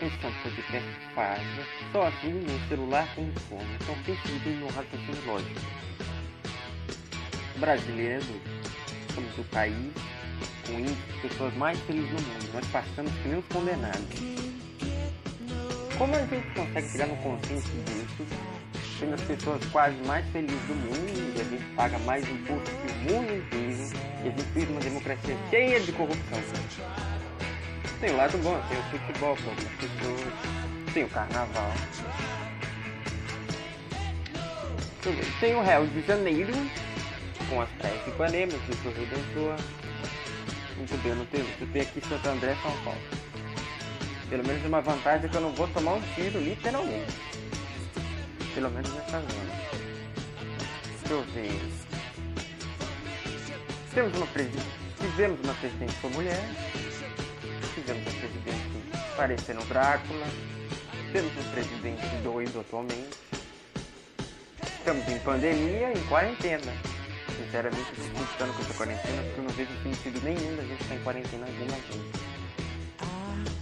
Esse é um podcast fácil, só assim no celular com fone. Então pense no raciocínio lógico. Brasileiro, somos o país com índice de pessoas mais felizes no mundo. Nós passamos que nem os condenados. Como a gente consegue chegar no consenso disso, sendo as pessoas quase mais felizes do mundo, e a gente paga mais imposto que o mundo inteiro, e a gente vive uma democracia cheia de corrupção. Tem o lado bom, tem o futebol tem o carnaval. Tem o Rio de Janeiro, com as praias de Ipanema, Cristo Redentor. Muito bem, não tem, eu tenho aqui Santo André, São Paulo. Pelo menos uma vantagem é que eu não vou tomar um tiro, literalmente. Pelo menos nessa zona. Deixa eu ver. Temos uma presidente. Tivemos uma presidente foi mulher. Parecendo Drácula. Temos um presidente doido atualmente. Estamos em pandemia em quarentena. Sinceramente, eu gostando com essa quarentena porque eu não vejo sentido nenhum da gente estar em quarentena alguma vez.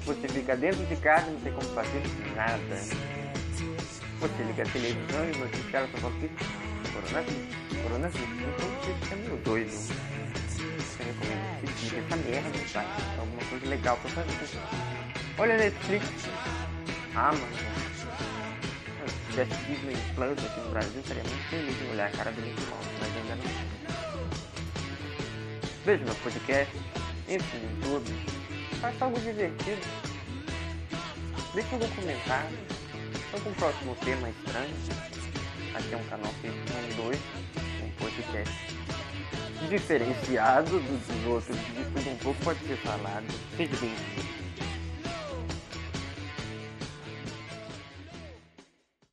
Você fica dentro de casa e não tem como fazer nada. Você liga a televisão e você fica só fala que coronavírus, coronavírus. Então você fica meio doido. Você recomendo que assistir essa merda, tá? Alguma coisa legal pra fazer. Olha Netflix, Amazon. Se tivesse Disney Plus aqui no Brasil, seria muito feliz em olhar a cara do Mickey Mouse, mas ainda não. Veja meu podcast, entre no YouTube, faça algo divertido. Deixa algum comentário. Algum próximo tema estranho. Aqui é um canal feito com dois, um podcast diferenciado dos outros, de tudo um pouco pode ser falado. Seja bem-vindo.